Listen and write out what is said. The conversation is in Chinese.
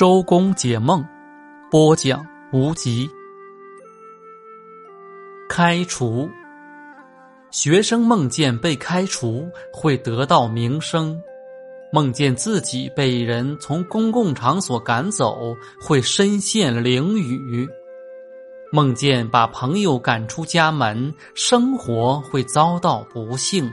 周公解梦播讲无极。开除。学生梦见被开除会得到名声。梦见自己被人从公共场所赶走会身陷囹圄梦见把朋友赶出家门生活会遭到不幸。